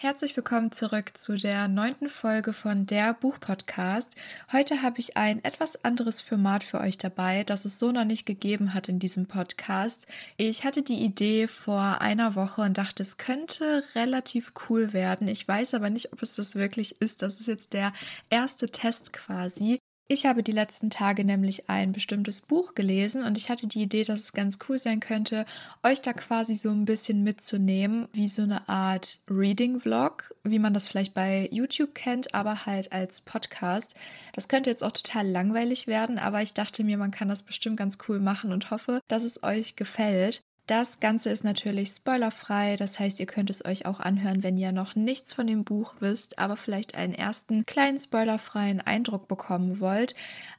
Herzlich willkommen zurück zu der neunten Folge von der Buchpodcast. Heute habe ich ein etwas anderes Format für euch dabei, das es so noch nicht gegeben hat in diesem Podcast. Ich hatte die Idee vor einer Woche und dachte, es könnte relativ cool werden. Ich weiß aber nicht, ob es das wirklich ist. Das ist jetzt der erste Test quasi. Ich habe die letzten Tage nämlich ein bestimmtes Buch gelesen und ich hatte die Idee, dass es ganz cool sein könnte, euch da quasi so ein bisschen mitzunehmen, wie so eine Art Reading-Vlog, wie man das vielleicht bei YouTube kennt, aber halt als Podcast. Das könnte jetzt auch total langweilig werden, aber ich dachte mir, man kann das bestimmt ganz cool machen und hoffe, dass es euch gefällt. Das Ganze ist natürlich spoilerfrei, das heißt, ihr könnt es euch auch anhören, wenn ihr noch nichts von dem Buch wisst, aber vielleicht einen ersten kleinen spoilerfreien Eindruck bekommen wollt.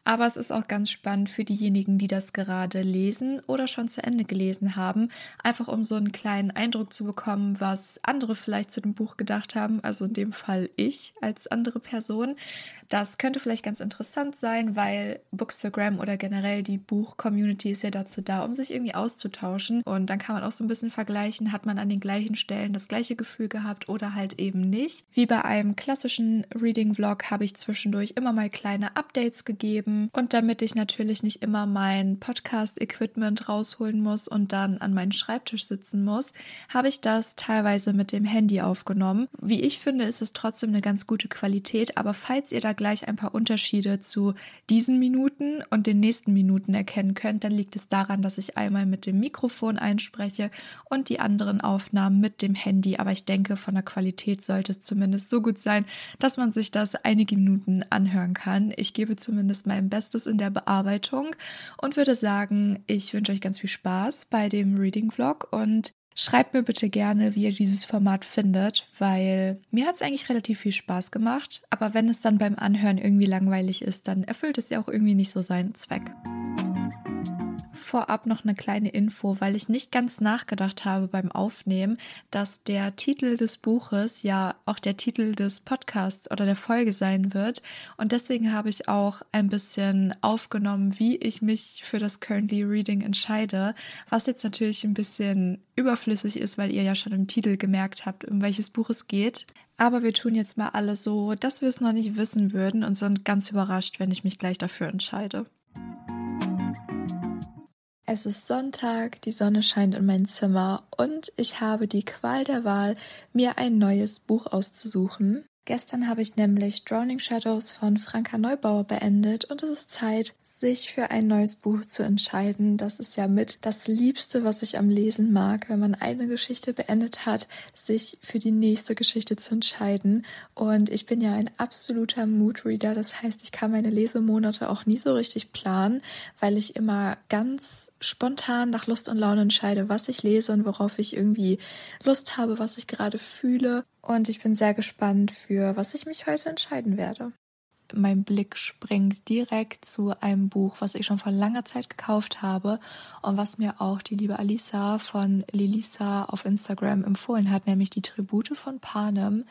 Aber es ist auch ganz spannend für diejenigen, die das gerade lesen oder schon zu Ende gelesen haben, einfach um so einen kleinen Eindruck zu bekommen, was andere vielleicht zu dem Buch gedacht haben, also in dem Fall ich als andere Person. Das könnte vielleicht ganz interessant sein, weil Bookstagram oder generell die Buch-Community ist ja dazu da, um sich irgendwie auszutauschen. Und dann kann man auch so ein bisschen vergleichen, hat man an den gleichen Stellen das gleiche Gefühl gehabt oder halt eben nicht. Wie bei einem klassischen Reading-Vlog habe ich zwischendurch immer mal kleine Updates gegeben. Und damit ich natürlich nicht immer mein Podcast-Equipment rausholen muss und dann an meinen Schreibtisch sitzen muss, habe ich das teilweise mit dem Handy aufgenommen. Wie ich finde, ist es trotzdem eine ganz gute Qualität, aber falls ihr da gleich ein paar Unterschiede zu diesen Minuten und den nächsten Minuten erkennen könnt, dann liegt es daran, dass ich einmal mit dem Mikrofon einspreche und die anderen Aufnahmen mit dem Handy. Aber ich denke, von der Qualität sollte es zumindest so gut sein, dass man sich das einige Minuten anhören kann. Ich gebe zumindest mein Bestes in der Bearbeitung und würde sagen, ich wünsche euch ganz viel Spaß bei dem Reading Vlog und Schreibt mir bitte gerne, wie ihr dieses Format findet, weil mir hat es eigentlich relativ viel Spaß gemacht. Aber wenn es dann beim Anhören irgendwie langweilig ist, dann erfüllt es ja auch irgendwie nicht so seinen Zweck vorab noch eine kleine Info, weil ich nicht ganz nachgedacht habe beim Aufnehmen, dass der Titel des Buches ja auch der Titel des Podcasts oder der Folge sein wird. Und deswegen habe ich auch ein bisschen aufgenommen, wie ich mich für das Currently Reading entscheide, was jetzt natürlich ein bisschen überflüssig ist, weil ihr ja schon im Titel gemerkt habt, um welches Buch es geht. Aber wir tun jetzt mal alle so, dass wir es noch nicht wissen würden und sind ganz überrascht, wenn ich mich gleich dafür entscheide. Es ist Sonntag, die Sonne scheint in mein Zimmer und ich habe die Qual der Wahl, mir ein neues Buch auszusuchen. Gestern habe ich nämlich Drowning Shadows von Franka Neubauer beendet und es ist Zeit, sich für ein neues Buch zu entscheiden. Das ist ja mit das Liebste, was ich am Lesen mag, wenn man eine Geschichte beendet hat, sich für die nächste Geschichte zu entscheiden. Und ich bin ja ein absoluter Moodreader, das heißt, ich kann meine Lesemonate auch nie so richtig planen, weil ich immer ganz spontan nach Lust und Laune entscheide, was ich lese und worauf ich irgendwie Lust habe, was ich gerade fühle. Und ich bin sehr gespannt, für was ich mich heute entscheiden werde. Mein Blick springt direkt zu einem Buch, was ich schon vor langer Zeit gekauft habe und was mir auch die liebe Alisa von Lilisa auf Instagram empfohlen hat, nämlich die Tribute von Panem.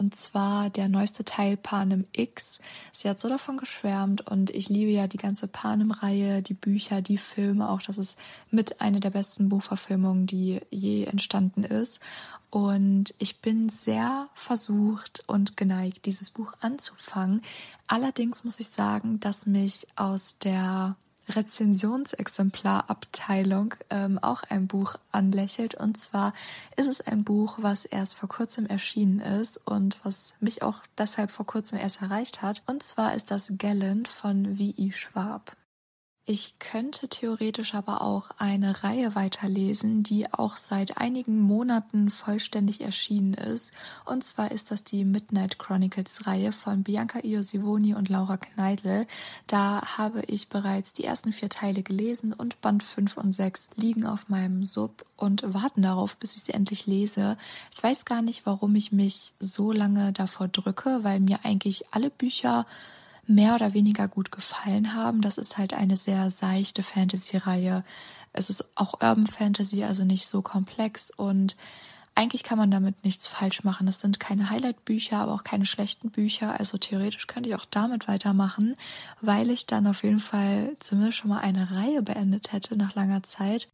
Und zwar der neueste Teil Panem X. Sie hat so davon geschwärmt und ich liebe ja die ganze Panem-Reihe, die Bücher, die Filme auch. Das ist mit einer der besten Buchverfilmungen, die je entstanden ist. Und ich bin sehr versucht und geneigt, dieses Buch anzufangen. Allerdings muss ich sagen, dass mich aus der Rezensionsexemplarabteilung ähm, auch ein Buch anlächelt. Und zwar ist es ein Buch, was erst vor kurzem erschienen ist und was mich auch deshalb vor kurzem erst erreicht hat. Und zwar ist das Gallant von V.I. Schwab. Ich könnte theoretisch aber auch eine Reihe weiterlesen, die auch seit einigen Monaten vollständig erschienen ist. Und zwar ist das die Midnight Chronicles Reihe von Bianca Iosivoni und Laura Kneidl. Da habe ich bereits die ersten vier Teile gelesen und Band 5 und 6 liegen auf meinem Sub und warten darauf, bis ich sie endlich lese. Ich weiß gar nicht, warum ich mich so lange davor drücke, weil mir eigentlich alle Bücher mehr oder weniger gut gefallen haben. Das ist halt eine sehr seichte Fantasy-Reihe. Es ist auch Urban Fantasy, also nicht so komplex und eigentlich kann man damit nichts falsch machen. Es sind keine Highlight-Bücher, aber auch keine schlechten Bücher. Also theoretisch könnte ich auch damit weitermachen, weil ich dann auf jeden Fall zumindest schon mal eine Reihe beendet hätte nach langer Zeit.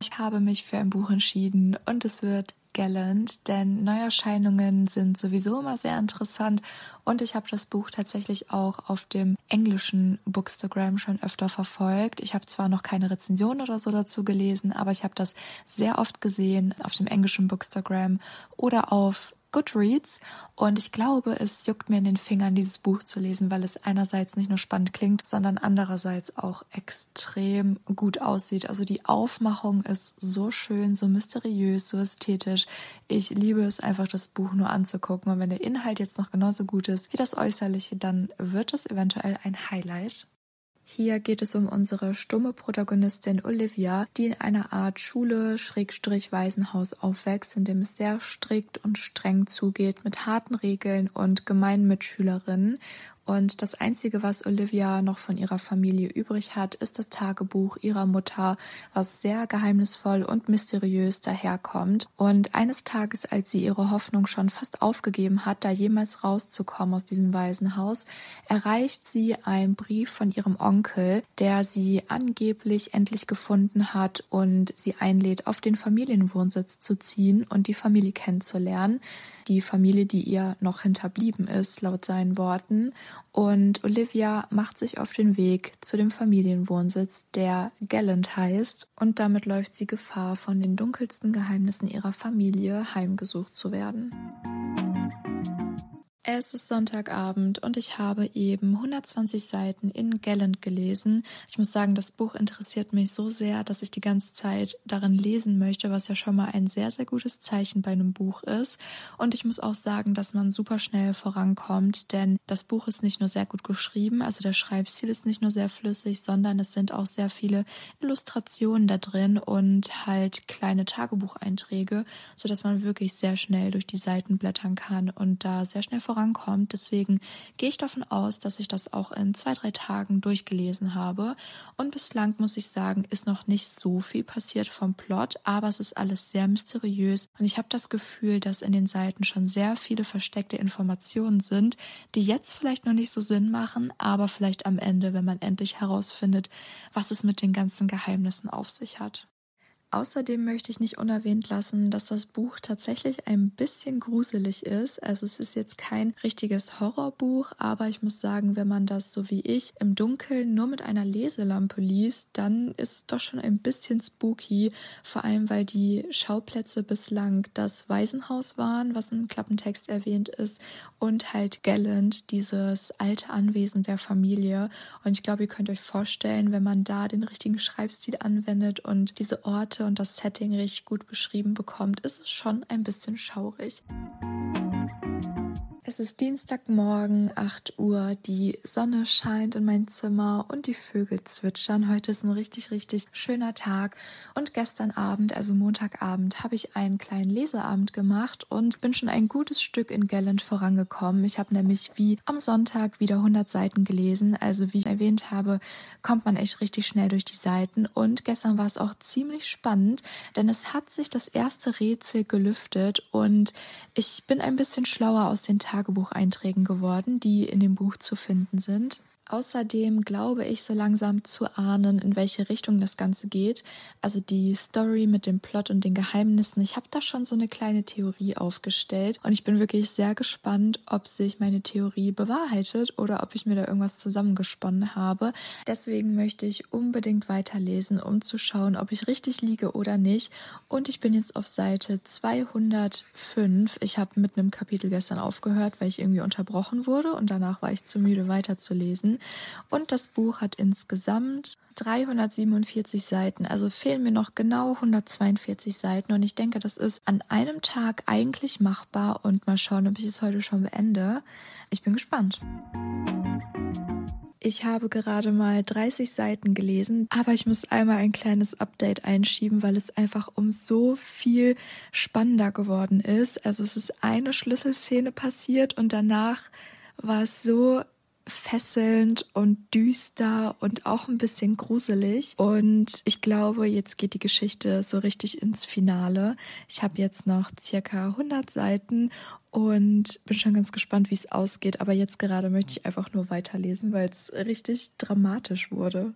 Ich habe mich für ein Buch entschieden und es wird Gallant, denn Neuerscheinungen sind sowieso immer sehr interessant und ich habe das Buch tatsächlich auch auf dem englischen Bookstagram schon öfter verfolgt. Ich habe zwar noch keine Rezension oder so dazu gelesen, aber ich habe das sehr oft gesehen auf dem englischen Bookstagram oder auf Goodreads und ich glaube, es juckt mir in den Fingern, dieses Buch zu lesen, weil es einerseits nicht nur spannend klingt, sondern andererseits auch extrem gut aussieht. Also die Aufmachung ist so schön, so mysteriös, so ästhetisch. Ich liebe es einfach, das Buch nur anzugucken und wenn der Inhalt jetzt noch genauso gut ist wie das Äußerliche, dann wird es eventuell ein Highlight. Hier geht es um unsere stumme Protagonistin Olivia, die in einer Art Schule Schrägstrich Waisenhaus aufwächst, in dem es sehr strikt und streng zugeht mit harten Regeln und gemeinen Mitschülerinnen und das Einzige, was Olivia noch von ihrer Familie übrig hat, ist das Tagebuch ihrer Mutter, was sehr geheimnisvoll und mysteriös daherkommt. Und eines Tages, als sie ihre Hoffnung schon fast aufgegeben hat, da jemals rauszukommen aus diesem Waisenhaus, erreicht sie ein Brief von ihrem Onkel, der sie angeblich endlich gefunden hat und sie einlädt, auf den Familienwohnsitz zu ziehen und die Familie kennenzulernen die Familie, die ihr noch hinterblieben ist, laut seinen Worten. Und Olivia macht sich auf den Weg zu dem Familienwohnsitz, der Gallant heißt, und damit läuft sie Gefahr, von den dunkelsten Geheimnissen ihrer Familie heimgesucht zu werden. Es ist Sonntagabend und ich habe eben 120 Seiten in Gallant gelesen. Ich muss sagen, das Buch interessiert mich so sehr, dass ich die ganze Zeit darin lesen möchte, was ja schon mal ein sehr, sehr gutes Zeichen bei einem Buch ist. Und ich muss auch sagen, dass man super schnell vorankommt, denn das Buch ist nicht nur sehr gut geschrieben, also der Schreibstil ist nicht nur sehr flüssig, sondern es sind auch sehr viele Illustrationen da drin und halt kleine Tagebucheinträge, sodass man wirklich sehr schnell durch die Seiten blättern kann und da sehr schnell vorankommt vorankommt. Deswegen gehe ich davon aus, dass ich das auch in zwei, drei Tagen durchgelesen habe. Und bislang muss ich sagen, ist noch nicht so viel passiert vom Plot, aber es ist alles sehr mysteriös. Und ich habe das Gefühl, dass in den Seiten schon sehr viele versteckte Informationen sind, die jetzt vielleicht noch nicht so Sinn machen, aber vielleicht am Ende, wenn man endlich herausfindet, was es mit den ganzen Geheimnissen auf sich hat. Außerdem möchte ich nicht unerwähnt lassen, dass das Buch tatsächlich ein bisschen gruselig ist. Also es ist jetzt kein richtiges Horrorbuch, aber ich muss sagen, wenn man das so wie ich im Dunkeln nur mit einer Leselampe liest, dann ist es doch schon ein bisschen spooky. Vor allem, weil die Schauplätze bislang das Waisenhaus waren, was im Klappentext erwähnt ist, und halt Gallant, dieses alte Anwesen der Familie. Und ich glaube, ihr könnt euch vorstellen, wenn man da den richtigen Schreibstil anwendet und diese Orte und das Setting richtig gut beschrieben bekommt, ist es schon ein bisschen schaurig. Es ist Dienstagmorgen, 8 Uhr. Die Sonne scheint in mein Zimmer und die Vögel zwitschern. Heute ist ein richtig, richtig schöner Tag. Und gestern Abend, also Montagabend, habe ich einen kleinen Leseabend gemacht und bin schon ein gutes Stück in Gallant vorangekommen. Ich habe nämlich wie am Sonntag wieder 100 Seiten gelesen. Also wie ich erwähnt habe, kommt man echt richtig schnell durch die Seiten. Und gestern war es auch ziemlich spannend, denn es hat sich das erste Rätsel gelüftet und ich bin ein bisschen schlauer aus den Tagen Tagebucheinträgen geworden, die in dem Buch zu finden sind. Außerdem glaube ich so langsam zu ahnen, in welche Richtung das Ganze geht. Also die Story mit dem Plot und den Geheimnissen. Ich habe da schon so eine kleine Theorie aufgestellt und ich bin wirklich sehr gespannt, ob sich meine Theorie bewahrheitet oder ob ich mir da irgendwas zusammengesponnen habe. Deswegen möchte ich unbedingt weiterlesen, um zu schauen, ob ich richtig liege oder nicht. Und ich bin jetzt auf Seite 205. Ich habe mit einem Kapitel gestern aufgehört, weil ich irgendwie unterbrochen wurde und danach war ich zu müde weiterzulesen. Und das Buch hat insgesamt 347 Seiten. Also fehlen mir noch genau 142 Seiten. Und ich denke, das ist an einem Tag eigentlich machbar. Und mal schauen, ob ich es heute schon beende. Ich bin gespannt. Ich habe gerade mal 30 Seiten gelesen, aber ich muss einmal ein kleines Update einschieben, weil es einfach um so viel spannender geworden ist. Also es ist eine Schlüsselszene passiert und danach war es so fesselnd und düster und auch ein bisschen gruselig. Und ich glaube, jetzt geht die Geschichte so richtig ins Finale. Ich habe jetzt noch circa 100 Seiten und bin schon ganz gespannt, wie es ausgeht. Aber jetzt gerade möchte ich einfach nur weiterlesen, weil es richtig dramatisch wurde.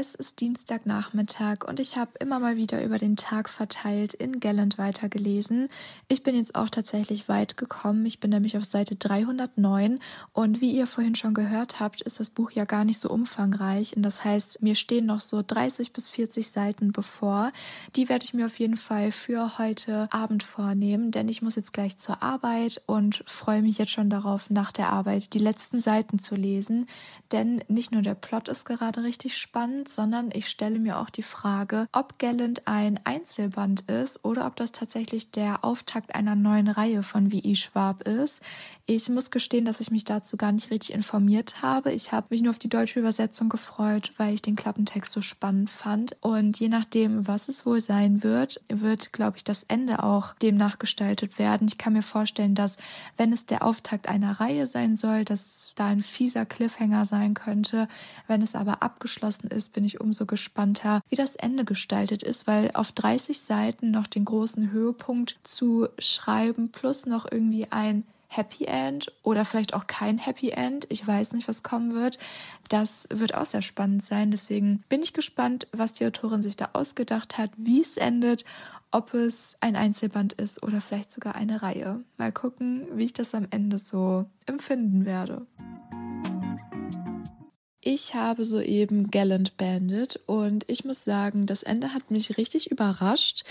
Es ist Dienstagnachmittag und ich habe immer mal wieder über den Tag verteilt in Gallant weitergelesen. Ich bin jetzt auch tatsächlich weit gekommen. Ich bin nämlich auf Seite 309 und wie ihr vorhin schon gehört habt, ist das Buch ja gar nicht so umfangreich. Und das heißt, mir stehen noch so 30 bis 40 Seiten bevor. Die werde ich mir auf jeden Fall für heute Abend vornehmen, denn ich muss jetzt gleich zur Arbeit und freue mich jetzt schon darauf, nach der Arbeit die letzten Seiten zu lesen. Denn nicht nur der Plot ist gerade richtig spannend, Sondern ich stelle mir auch die Frage, ob Gallant ein Einzelband ist oder ob das tatsächlich der Auftakt einer neuen Reihe von W.I. Schwab ist. Ich muss gestehen, dass ich mich dazu gar nicht richtig informiert habe. Ich habe mich nur auf die deutsche Übersetzung gefreut, weil ich den Klappentext so spannend fand. Und je nachdem, was es wohl sein wird, wird, glaube ich, das Ende auch demnach gestaltet werden. Ich kann mir vorstellen, dass wenn es der Auftakt einer Reihe sein soll, dass da ein fieser Cliffhanger sein könnte. Wenn es aber abgeschlossen ist, bin ich umso gespannter, wie das Ende gestaltet ist, weil auf 30 Seiten noch den großen Höhepunkt zu schreiben, plus noch irgendwie ein Happy End oder vielleicht auch kein Happy End. Ich weiß nicht, was kommen wird. Das wird auch sehr spannend sein. Deswegen bin ich gespannt, was die Autorin sich da ausgedacht hat, wie es endet, ob es ein Einzelband ist oder vielleicht sogar eine Reihe. Mal gucken, wie ich das am Ende so empfinden werde. Ich habe soeben Gallant Bandit und ich muss sagen, das Ende hat mich richtig überrascht,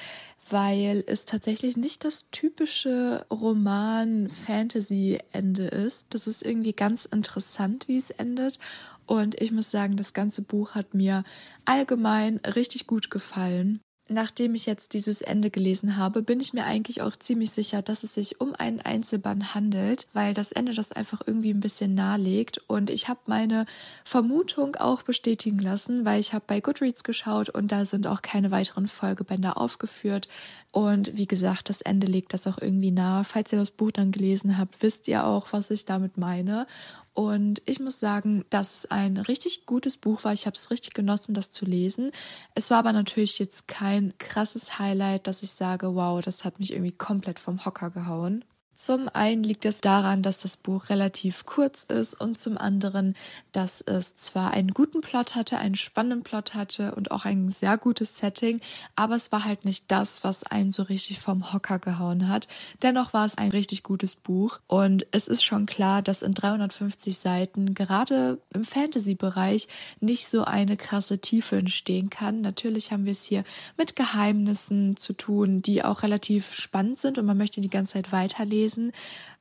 weil es tatsächlich nicht das typische Roman-Fantasy-Ende ist. Das ist irgendwie ganz interessant, wie es endet. Und ich muss sagen, das ganze Buch hat mir allgemein richtig gut gefallen. Nachdem ich jetzt dieses Ende gelesen habe, bin ich mir eigentlich auch ziemlich sicher, dass es sich um einen Einzelband handelt, weil das Ende das einfach irgendwie ein bisschen nahelegt. Und ich habe meine Vermutung auch bestätigen lassen, weil ich habe bei Goodreads geschaut und da sind auch keine weiteren Folgebände aufgeführt. Und wie gesagt, das Ende legt das auch irgendwie nahe. Falls ihr das Buch dann gelesen habt, wisst ihr auch, was ich damit meine. Und ich muss sagen, dass es ein richtig gutes Buch war. Ich habe es richtig genossen, das zu lesen. Es war aber natürlich jetzt kein krasses Highlight, dass ich sage, wow, das hat mich irgendwie komplett vom Hocker gehauen. Zum einen liegt es daran, dass das Buch relativ kurz ist und zum anderen, dass es zwar einen guten Plot hatte, einen spannenden Plot hatte und auch ein sehr gutes Setting, aber es war halt nicht das, was einen so richtig vom Hocker gehauen hat. Dennoch war es ein richtig gutes Buch und es ist schon klar, dass in 350 Seiten gerade im Fantasy-Bereich nicht so eine krasse Tiefe entstehen kann. Natürlich haben wir es hier mit Geheimnissen zu tun, die auch relativ spannend sind und man möchte die ganze Zeit weiterlesen lesen,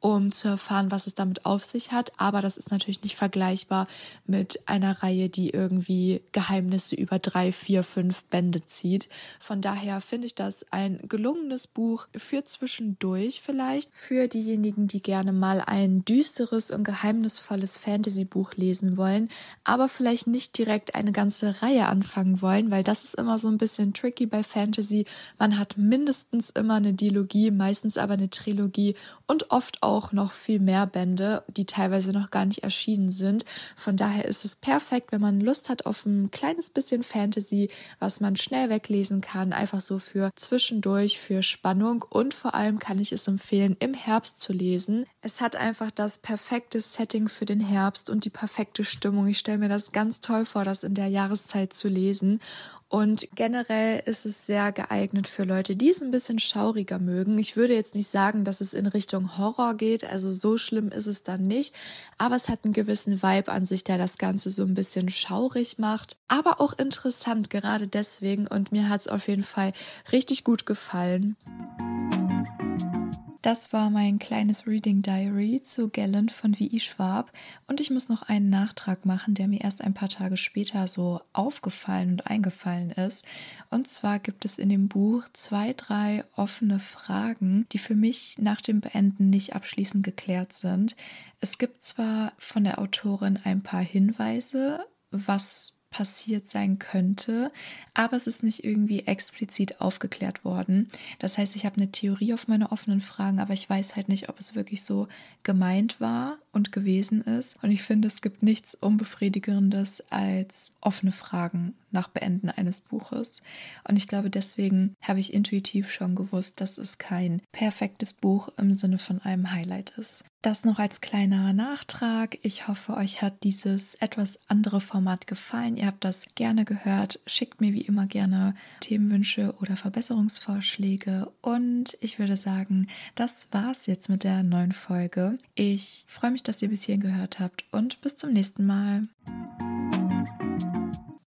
um zu erfahren, was es damit auf sich hat. Aber das ist natürlich nicht vergleichbar mit einer Reihe, die irgendwie Geheimnisse über drei, vier, fünf Bände zieht. Von daher finde ich das ein gelungenes Buch für zwischendurch vielleicht. Für diejenigen, die gerne mal ein düsteres und geheimnisvolles Fantasy-Buch lesen wollen, aber vielleicht nicht direkt eine ganze Reihe anfangen wollen, weil das ist immer so ein bisschen tricky bei Fantasy. Man hat mindestens immer eine Dilogie, meistens aber eine Trilogie und oft auch noch viel mehr Bände, die teilweise noch gar nicht erschienen sind. Von daher ist es perfekt, wenn man Lust hat auf ein kleines bisschen Fantasy, was man schnell weglesen kann, einfach so für zwischendurch, für Spannung und vor allem kann ich es empfehlen, im Herbst zu lesen. Es hat einfach das perfekte Setting für den Herbst und die perfekte Stimmung. Ich stelle mir das ganz toll vor, das in der Jahreszeit zu lesen und generell ist es sehr geeignet für Leute, die es ein bisschen schauriger mögen. Ich würde jetzt nicht sagen, dass es in Richtung Horror geht, also so schlimm ist es dann nicht, aber es hat einen gewissen Vibe an sich, der das Ganze so ein bisschen schaurig macht, aber auch interessant gerade deswegen und mir hat es auf jeden Fall richtig gut gefallen. Das war mein kleines Reading Diary zu Gallant von V.I. Schwab und ich muss noch einen Nachtrag machen, der mir erst ein paar Tage später so aufgefallen und eingefallen ist. Und zwar gibt es in dem Buch zwei, drei offene Fragen, die für mich nach dem Beenden nicht abschließend geklärt sind. Es gibt zwar von der Autorin ein paar Hinweise, was passiert sein könnte, aber es ist nicht irgendwie explizit aufgeklärt worden. Das heißt, ich habe eine Theorie auf meine offenen Fragen, aber ich weiß halt nicht, ob es wirklich so gemeint war und gewesen ist. Und ich finde, es gibt nichts Unbefriedigendes als offene Fragen nach Beenden eines Buches. Und ich glaube, deswegen habe ich intuitiv schon gewusst, dass es kein perfektes Buch im Sinne von einem Highlight ist. Das noch als kleiner Nachtrag. Ich hoffe, euch hat dieses etwas andere Format gefallen. Ihr habt das gerne gehört. Schickt mir wie immer gerne Themenwünsche oder Verbesserungsvorschläge. Und ich würde sagen, das war's jetzt mit der neuen Folge. Ich freue mich, dass ihr bis hierhin gehört habt und bis zum nächsten Mal.